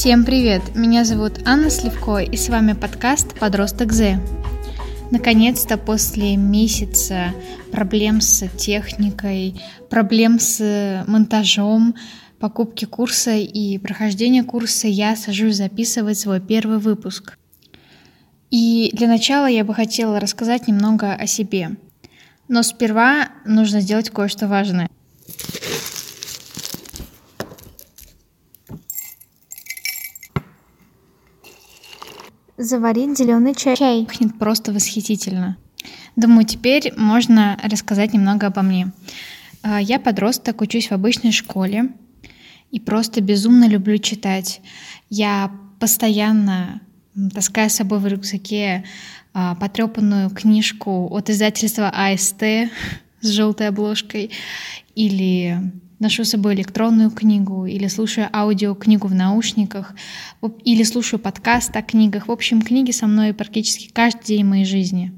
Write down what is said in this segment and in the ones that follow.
Всем привет! Меня зовут Анна Сливко, и с вами подкаст «Подросток З». Наконец-то после месяца проблем с техникой, проблем с монтажом, покупки курса и прохождения курса я сажусь записывать свой первый выпуск. И для начала я бы хотела рассказать немного о себе. Но сперва нужно сделать кое-что важное. Заварить зеленый чай. Чай пахнет просто восхитительно. Думаю, теперь можно рассказать немного обо мне. А, я подросток, учусь в обычной школе и просто безумно люблю читать. Я постоянно таскаю с собой в рюкзаке а, потрепанную книжку от издательства АСТ с желтой обложкой или ношу с собой электронную книгу или слушаю аудиокнигу в наушниках или слушаю подкаст о книгах. В общем, книги со мной практически каждый день моей жизни.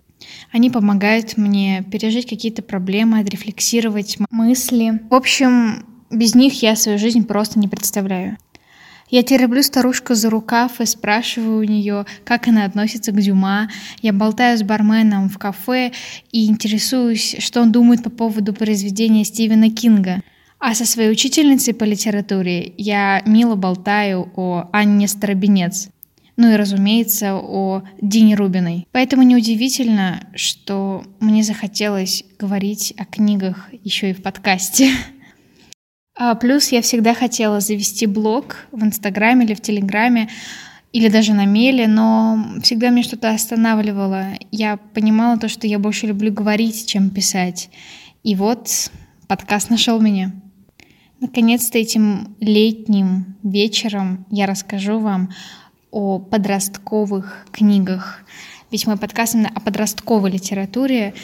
Они помогают мне пережить какие-то проблемы, отрефлексировать мысли. В общем, без них я свою жизнь просто не представляю. Я тереблю старушку за рукав и спрашиваю у нее, как она относится к Дюма. Я болтаю с барменом в кафе и интересуюсь, что он думает по поводу произведения Стивена Кинга. А со своей учительницей по литературе я мило болтаю о Анне Старобинец. Ну и, разумеется, о Дине Рубиной. Поэтому неудивительно, что мне захотелось говорить о книгах еще и в подкасте. А плюс я всегда хотела завести блог в Инстаграме или в Телеграме, или даже на меле, но всегда меня что-то останавливало. Я понимала то, что я больше люблю говорить, чем писать. И вот подкаст нашел меня. Наконец-то этим летним вечером я расскажу вам о подростковых книгах. Ведь мой подкаст именно о подростковой литературе.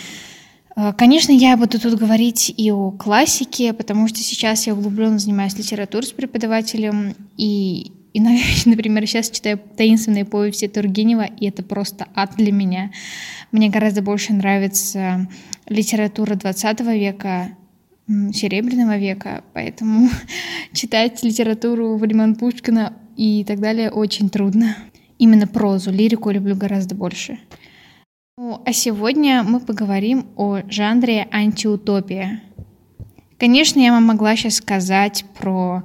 Э, конечно, я буду тут говорить и о классике, потому что сейчас я углубленно занимаюсь литературой с преподавателем, и, и например, сейчас читаю «Таинственные повести Тургенева», и это просто ад для меня. Мне гораздо больше нравится литература 20 века, Серебряного века, поэтому читать литературу Валиман Пушкина и так далее очень трудно. Именно прозу, лирику люблю гораздо больше. Ну, а сегодня мы поговорим о жанре антиутопия. Конечно, я вам могла сейчас сказать про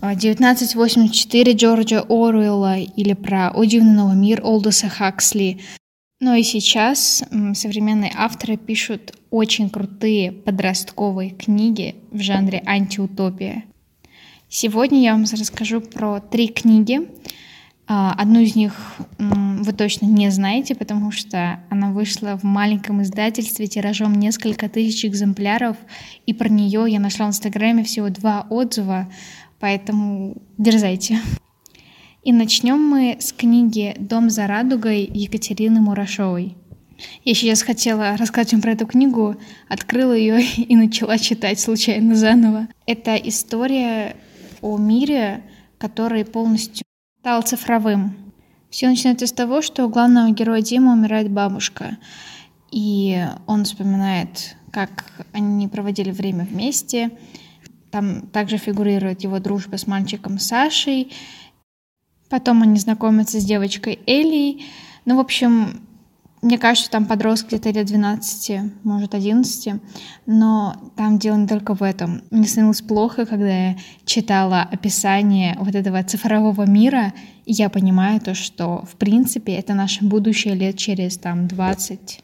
1984 э, Джорджа Оруэлла или про «О дивный новый мир» Олдоса Хаксли, но и сейчас современные авторы пишут очень крутые подростковые книги в жанре антиутопия. Сегодня я вам расскажу про три книги. А, одну из них вы точно не знаете, потому что она вышла в маленьком издательстве тиражом несколько тысяч экземпляров, и про нее я нашла в Инстаграме всего два отзыва, поэтому дерзайте. И начнем мы с книги «Дом за радугой» Екатерины Мурашовой. Я сейчас хотела рассказать вам про эту книгу, открыла ее и начала читать случайно заново. Это история о мире, который полностью стал цифровым. Все начинается с того, что у главного героя Димы умирает бабушка. И он вспоминает, как они проводили время вместе. Там также фигурирует его дружба с мальчиком Сашей. Потом они знакомятся с девочкой Элей. Ну, в общем, мне кажется, там подрос где-то лет 12, может, 11, но там дело не только в этом. Мне становилось плохо, когда я читала описание вот этого цифрового мира, и я понимаю то, что, в принципе, это наше будущее лет через там 20.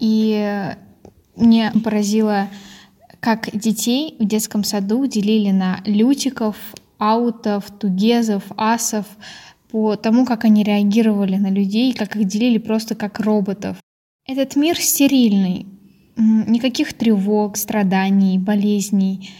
И мне поразило, как детей в детском саду делили на лютиков, аутов, тугезов, асов, по тому, как они реагировали на людей, как их делили просто как роботов. Этот мир стерильный, никаких тревог, страданий, болезней.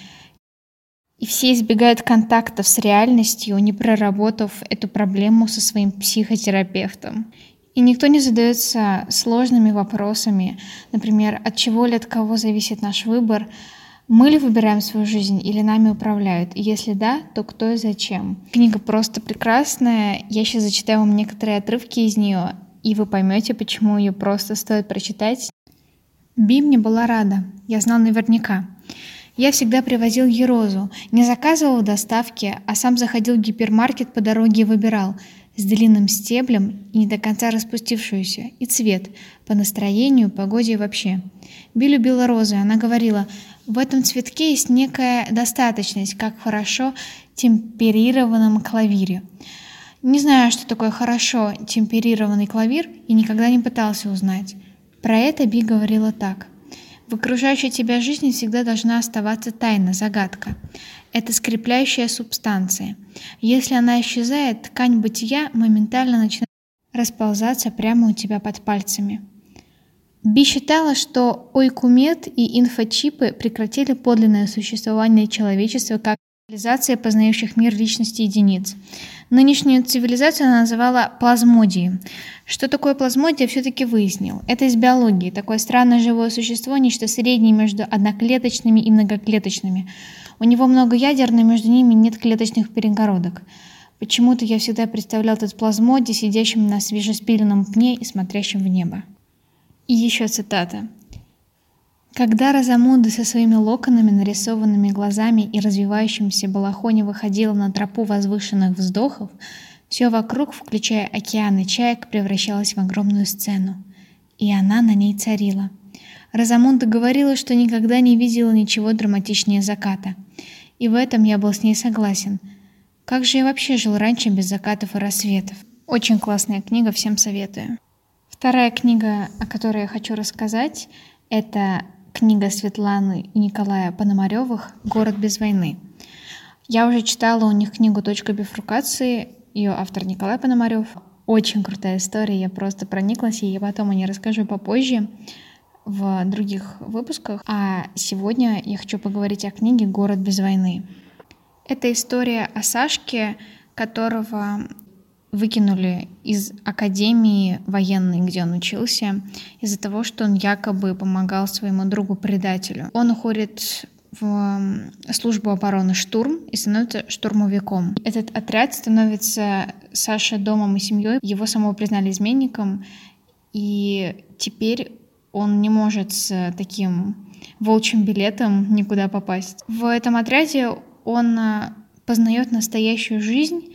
И все избегают контактов с реальностью, не проработав эту проблему со своим психотерапевтом. И никто не задается сложными вопросами, например, от чего или от кого зависит наш выбор, мы ли выбираем свою жизнь или нами управляют? Если да, то кто и зачем? Книга просто прекрасная. Я сейчас зачитаю вам некоторые отрывки из нее, и вы поймете, почему ее просто стоит прочитать. Би мне была рада. Я знал наверняка. Я всегда привозил ей розу, не заказывал в доставке, а сам заходил в гипермаркет по дороге и выбирал с длинным стеблем и не до конца распустившуюся, и цвет, по настроению, погоде и вообще. Би любила розы, она говорила, в этом цветке есть некая достаточность, как хорошо темперированном клавире. Не знаю, что такое хорошо темперированный клавир, и никогда не пытался узнать. Про это Би говорила так. В окружающей тебя жизни всегда должна оставаться тайна, загадка. Это скрепляющая субстанция. Если она исчезает, ткань бытия моментально начинает расползаться прямо у тебя под пальцами. Би считала, что ойкумет и инфочипы прекратили подлинное существование человечества как цивилизация познающих мир личности единиц. Нынешнюю цивилизацию она называла плазмодией. Что такое плазмодия, все-таки выяснил. Это из биологии. Такое странное живое существо, нечто среднее между одноклеточными и многоклеточными. У него много ядер, но между ними нет клеточных перегородок. Почему-то я всегда представлял этот плазмодий, сидящим на свежеспиленном пне и смотрящим в небо. И еще цитата. Когда Розамунда со своими локонами, нарисованными глазами и развивающимся балахоне выходила на тропу возвышенных вздохов, все вокруг, включая океаны чаек, превращалось в огромную сцену. И она на ней царила. Розамунда говорила, что никогда не видела ничего драматичнее заката. И в этом я был с ней согласен. Как же я вообще жил раньше без закатов и рассветов? Очень классная книга, всем советую. Вторая книга, о которой я хочу рассказать, это книга Светланы и Николая Пономаревых «Город без войны». Я уже читала у них книгу «Точка бифрукации», ее автор Николай Пономарев. Очень крутая история, я просто прониклась, и я потом о ней расскажу попозже в других выпусках. А сегодня я хочу поговорить о книге «Город без войны». Это история о Сашке, которого выкинули из академии военной, где он учился, из-за того, что он якобы помогал своему другу-предателю. Он уходит в службу обороны «Штурм» и становится штурмовиком. Этот отряд становится Саше домом и семьей. Его самого признали изменником, и теперь он не может с таким волчьим билетом никуда попасть. В этом отряде он а, познает настоящую жизнь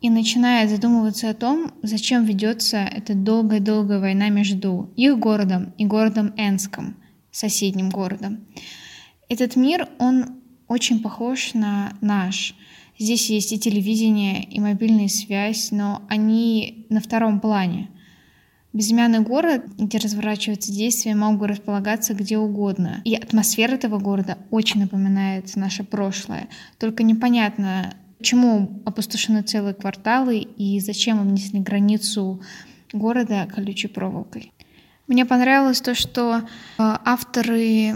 и начинает задумываться о том, зачем ведется эта долгая-долгая война между их городом и городом Энском, соседним городом. Этот мир, он очень похож на наш. Здесь есть и телевидение, и мобильная связь, но они на втором плане. Безымянный город, где разворачиваются действия, мог бы располагаться где угодно. И атмосфера этого города очень напоминает наше прошлое. Только непонятно, Почему опустошены целые кварталы и зачем внесли границу города колючей проволокой? Мне понравилось то, что э, авторы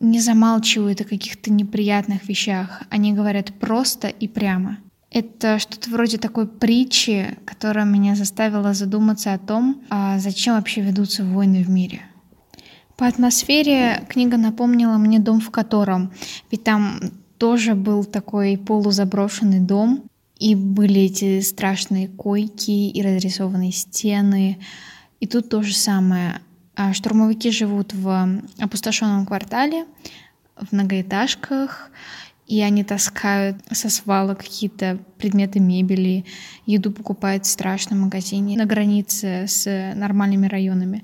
не замалчивают о каких-то неприятных вещах. Они говорят просто и прямо. Это что-то вроде такой притчи, которая меня заставила задуматься о том, а зачем вообще ведутся войны в мире. По атмосфере книга напомнила мне дом, в котором, ведь там тоже был такой полузаброшенный дом, и были эти страшные койки и разрисованные стены. И тут то же самое. А штурмовики живут в опустошенном квартале, в многоэтажках, и они таскают со свала какие-то предметы мебели, еду покупают в страшном магазине на границе с нормальными районами.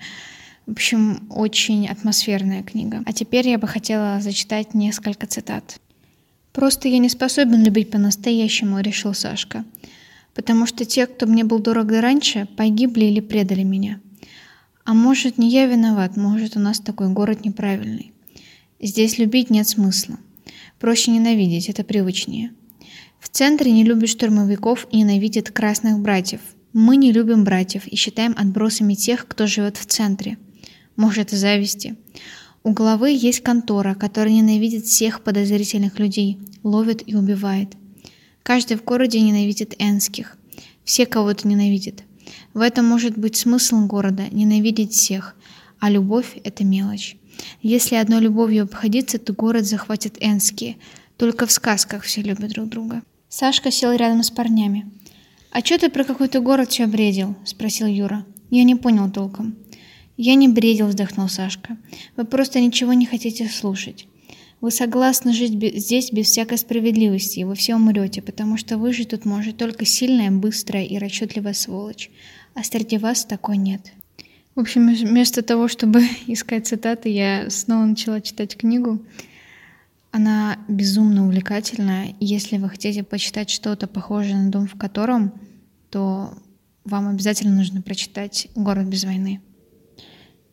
В общем, очень атмосферная книга. А теперь я бы хотела зачитать несколько цитат. «Просто я не способен любить по-настоящему», — решил Сашка. «Потому что те, кто мне был дорог раньше, погибли или предали меня. А может, не я виноват, может, у нас такой город неправильный. Здесь любить нет смысла. Проще ненавидеть, это привычнее. В центре не любят штурмовиков и ненавидят красных братьев. Мы не любим братьев и считаем отбросами тех, кто живет в центре. Может, из зависти. У главы есть контора, которая ненавидит всех подозрительных людей, ловит и убивает. Каждый в городе ненавидит энских. Все кого-то ненавидят. В этом может быть смысл города – ненавидеть всех, а любовь – это мелочь. Если одной любовью обходиться, то город захватит энские. Только в сказках все любят друг друга. Сашка сел рядом с парнями. «А что ты про какой-то город все бредил?» – спросил Юра. Я не понял толком. «Я не бредил», — вздохнул Сашка. «Вы просто ничего не хотите слушать. Вы согласны жить здесь без всякой справедливости, и вы все умрете, потому что выжить тут может только сильная, быстрая и расчетливая сволочь. А среди вас такой нет. В общем, вместо того, чтобы искать цитаты, я снова начала читать книгу. Она безумно увлекательная. Если вы хотите почитать что-то похожее на «Дом в котором», то вам обязательно нужно прочитать «Город без войны».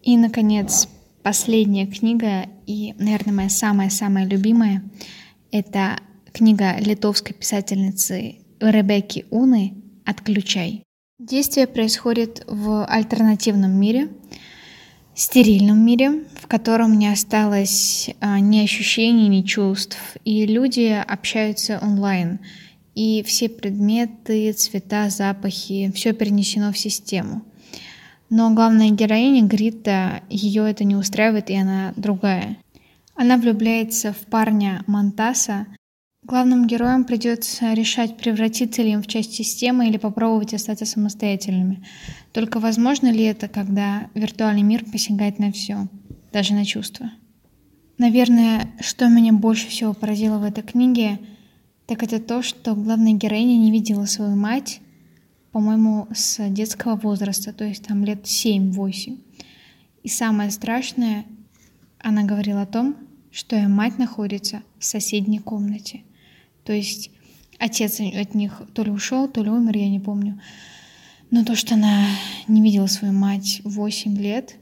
И, наконец, последняя книга и, наверное, моя самая-самая любимая — это книга литовской писательницы Ребекки Уны «Отключай». Действие происходит в альтернативном мире, стерильном мире, в котором не осталось а, ни ощущений, ни чувств, и люди общаются онлайн, и все предметы, цвета, запахи, все перенесено в систему. Но главная героиня Грита, ее это не устраивает, и она другая. Она влюбляется в парня Монтаса. Главным героям придется решать, превратиться ли им в часть системы или попробовать остаться самостоятельными. Только возможно ли это, когда виртуальный мир посягает на все, даже на чувства? Наверное, что меня больше всего поразило в этой книге, так это то, что главная героиня не видела свою мать, по-моему, с детского возраста, то есть там лет 7-8. И самое страшное, она говорила о том, что ее мать находится в соседней комнате. То есть отец от них то ли ушел, то ли умер, я не помню. Но то, что она не видела свою мать 8 лет,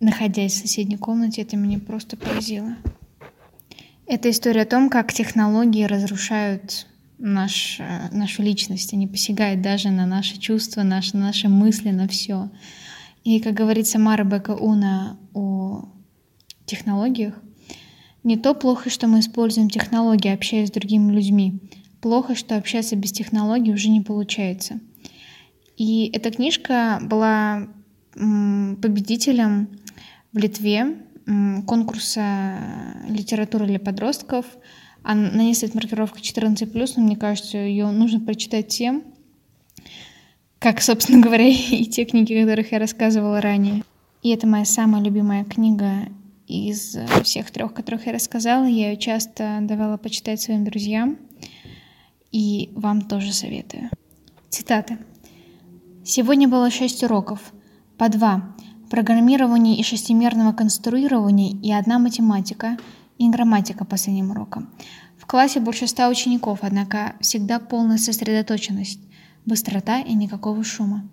находясь в соседней комнате, это меня просто поразило. Это история о том, как технологии разрушают наш, э, нашу личность, они посягают даже на наши чувства, наши, наши мысли, на все. И, как говорится Мара Бека Уна о технологиях, не то плохо, что мы используем технологии, общаясь с другими людьми. Плохо, что общаться без технологий уже не получается. И эта книжка была победителем в Литве конкурса литературы для подростков – на ней стоит маркировка 14+, но мне кажется, ее нужно прочитать тем, как, собственно говоря, и те книги, о которых я рассказывала ранее. И это моя самая любимая книга из всех трех, которых я рассказала. Я ее часто давала почитать своим друзьям, и вам тоже советую. Цитаты. Сегодня было шесть уроков, по два. Программирование и шестимерного конструирования и одна математика — и грамматика последним уроком. В классе больше ста учеников, однако всегда полная сосредоточенность, быстрота и никакого шума.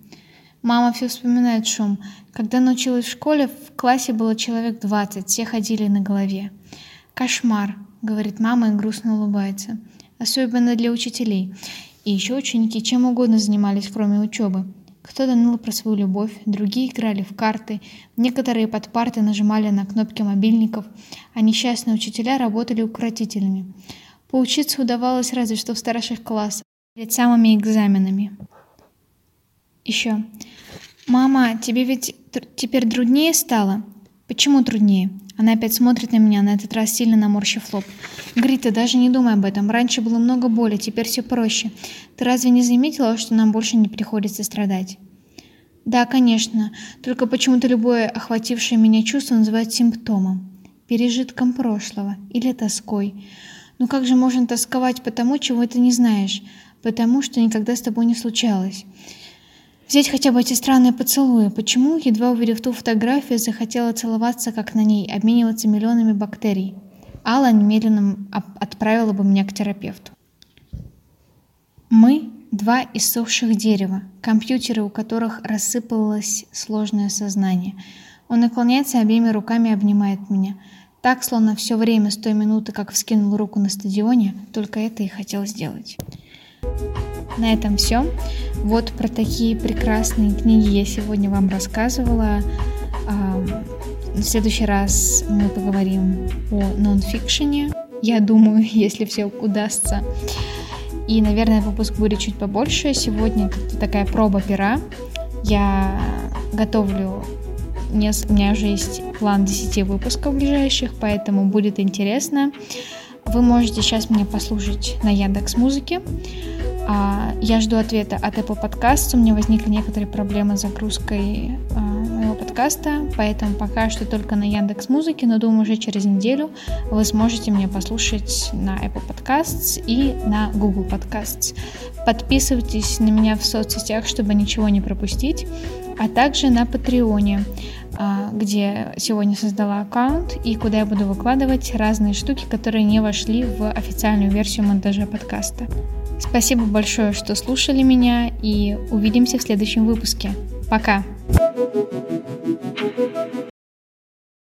Мама все вспоминает шум. Когда научилась в школе, в классе было человек 20, все ходили на голове. «Кошмар», — говорит мама и грустно улыбается. «Особенно для учителей. И еще ученики чем угодно занимались, кроме учебы. Кто-то ныл про свою любовь, другие играли в карты, некоторые под парты нажимали на кнопки мобильников, а несчастные учителя работали укротителями. Поучиться удавалось разве что в старших классах, перед самыми экзаменами. Еще. «Мама, тебе ведь теперь труднее стало?» «Почему труднее?» Она опять смотрит на меня, на этот раз сильно наморщив лоб. Грита, даже не думай об этом. Раньше было много боли, теперь все проще. Ты разве не заметила, что нам больше не приходится страдать? Да, конечно. Только почему-то любое охватившее меня чувство называют симптомом. Пережитком прошлого или тоской. Но как же можно тосковать по тому, чего ты не знаешь? Потому что никогда с тобой не случалось. Взять хотя бы эти странные поцелуи. Почему, едва увидев ту фотографию, захотела целоваться, как на ней, обмениваться миллионами бактерий? Алла немедленно отправила бы меня к терапевту. Мы — два иссохших дерева, компьютеры, у которых рассыпалось сложное сознание. Он наклоняется обеими руками и обнимает меня. Так, словно все время с той минуты, как вскинул руку на стадионе, только это и хотел сделать. На этом все. Вот про такие прекрасные книги я сегодня вам рассказывала. В следующий раз мы поговорим о нонфикшене. Я думаю, если все удастся. И, наверное, выпуск будет чуть побольше. Сегодня такая проба пера. Я готовлю у меня уже есть план 10 выпусков ближайших, поэтому будет интересно. Вы можете сейчас меня послушать на Яндекс Музыке. Я жду ответа от Apple Podcasts. У меня возникли некоторые проблемы с загрузкой а, моего подкаста подкаста, поэтому пока что только на Яндекс Музыке, но думаю, уже через неделю вы сможете меня послушать на Apple Podcasts и на Google Podcasts. Подписывайтесь на меня в соцсетях, чтобы ничего не пропустить, а также на Патреоне, а, где сегодня создала аккаунт и куда я буду выкладывать разные штуки, которые не вошли в официальную версию монтажа подкаста. Спасибо большое, что слушали меня, и увидимся в следующем выпуске. Пока! thank you